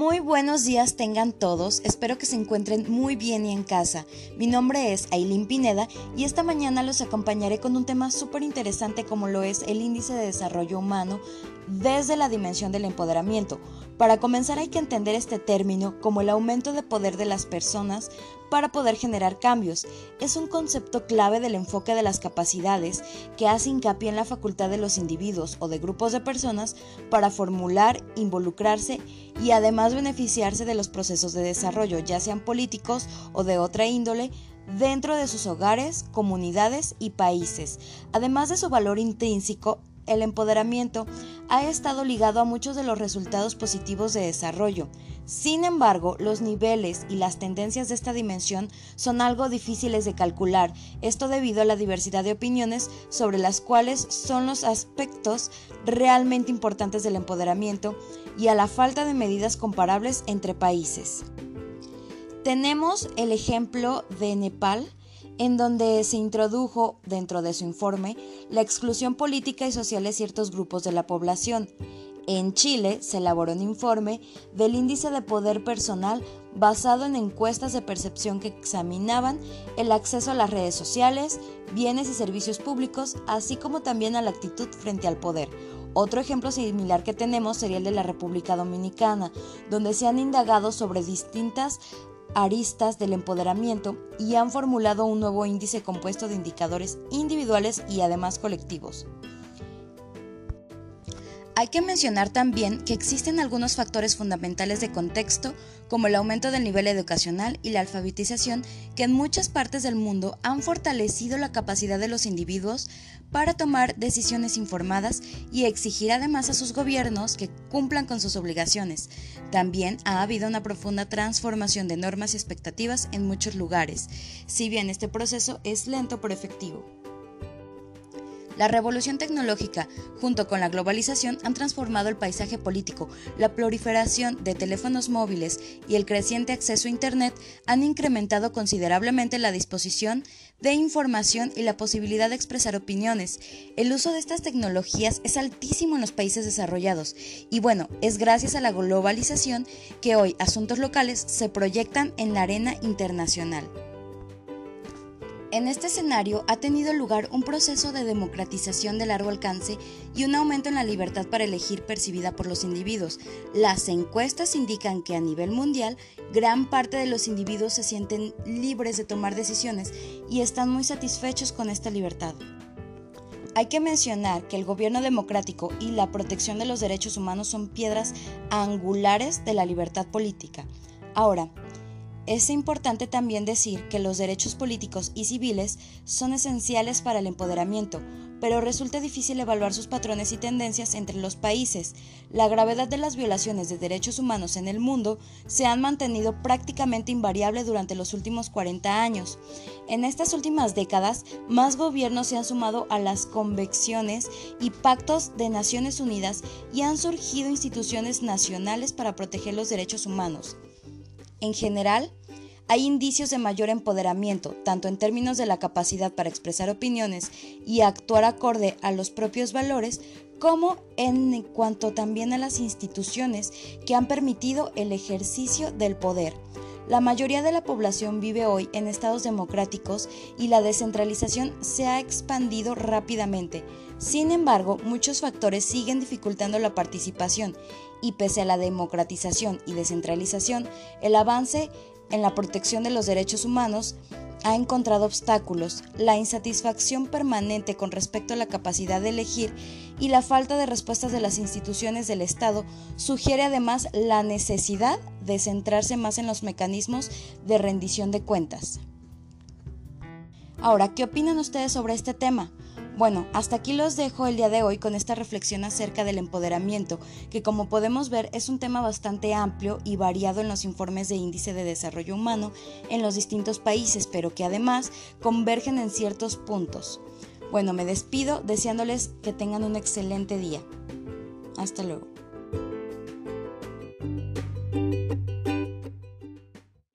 Muy buenos días tengan todos, espero que se encuentren muy bien y en casa. Mi nombre es Aileen Pineda y esta mañana los acompañaré con un tema súper interesante como lo es el índice de desarrollo humano desde la dimensión del empoderamiento. Para comenzar hay que entender este término como el aumento de poder de las personas para poder generar cambios. Es un concepto clave del enfoque de las capacidades que hace hincapié en la facultad de los individuos o de grupos de personas para formular, involucrarse y además beneficiarse de los procesos de desarrollo, ya sean políticos o de otra índole, dentro de sus hogares, comunidades y países. Además de su valor intrínseco, el empoderamiento ha estado ligado a muchos de los resultados positivos de desarrollo. Sin embargo, los niveles y las tendencias de esta dimensión son algo difíciles de calcular, esto debido a la diversidad de opiniones sobre las cuales son los aspectos realmente importantes del empoderamiento y a la falta de medidas comparables entre países. Tenemos el ejemplo de Nepal, en donde se introdujo dentro de su informe la exclusión política y social de ciertos grupos de la población. En Chile se elaboró un informe del índice de poder personal basado en encuestas de percepción que examinaban el acceso a las redes sociales, bienes y servicios públicos, así como también a la actitud frente al poder. Otro ejemplo similar que tenemos sería el de la República Dominicana, donde se han indagado sobre distintas aristas del empoderamiento y han formulado un nuevo índice compuesto de indicadores individuales y además colectivos. Hay que mencionar también que existen algunos factores fundamentales de contexto, como el aumento del nivel educacional y la alfabetización, que en muchas partes del mundo han fortalecido la capacidad de los individuos para tomar decisiones informadas y exigir además a sus gobiernos que cumplan con sus obligaciones. También ha habido una profunda transformación de normas y expectativas en muchos lugares, si bien este proceso es lento pero efectivo. La revolución tecnológica, junto con la globalización, han transformado el paisaje político. La proliferación de teléfonos móviles y el creciente acceso a Internet han incrementado considerablemente la disposición de información y la posibilidad de expresar opiniones. El uso de estas tecnologías es altísimo en los países desarrollados y bueno, es gracias a la globalización que hoy asuntos locales se proyectan en la arena internacional. En este escenario ha tenido lugar un proceso de democratización de largo alcance y un aumento en la libertad para elegir percibida por los individuos. Las encuestas indican que a nivel mundial gran parte de los individuos se sienten libres de tomar decisiones y están muy satisfechos con esta libertad. Hay que mencionar que el gobierno democrático y la protección de los derechos humanos son piedras angulares de la libertad política. Ahora, es importante también decir que los derechos políticos y civiles son esenciales para el empoderamiento, pero resulta difícil evaluar sus patrones y tendencias entre los países. La gravedad de las violaciones de derechos humanos en el mundo se han mantenido prácticamente invariable durante los últimos 40 años. En estas últimas décadas, más gobiernos se han sumado a las convecciones y pactos de Naciones Unidas y han surgido instituciones nacionales para proteger los derechos humanos. En general, hay indicios de mayor empoderamiento, tanto en términos de la capacidad para expresar opiniones y actuar acorde a los propios valores, como en cuanto también a las instituciones que han permitido el ejercicio del poder. La mayoría de la población vive hoy en estados democráticos y la descentralización se ha expandido rápidamente. Sin embargo, muchos factores siguen dificultando la participación y pese a la democratización y descentralización, el avance en la protección de los derechos humanos ha encontrado obstáculos, la insatisfacción permanente con respecto a la capacidad de elegir y la falta de respuestas de las instituciones del Estado sugiere además la necesidad de centrarse más en los mecanismos de rendición de cuentas. Ahora, ¿qué opinan ustedes sobre este tema? Bueno, hasta aquí los dejo el día de hoy con esta reflexión acerca del empoderamiento, que como podemos ver es un tema bastante amplio y variado en los informes de índice de desarrollo humano en los distintos países, pero que además convergen en ciertos puntos. Bueno, me despido deseándoles que tengan un excelente día. Hasta luego.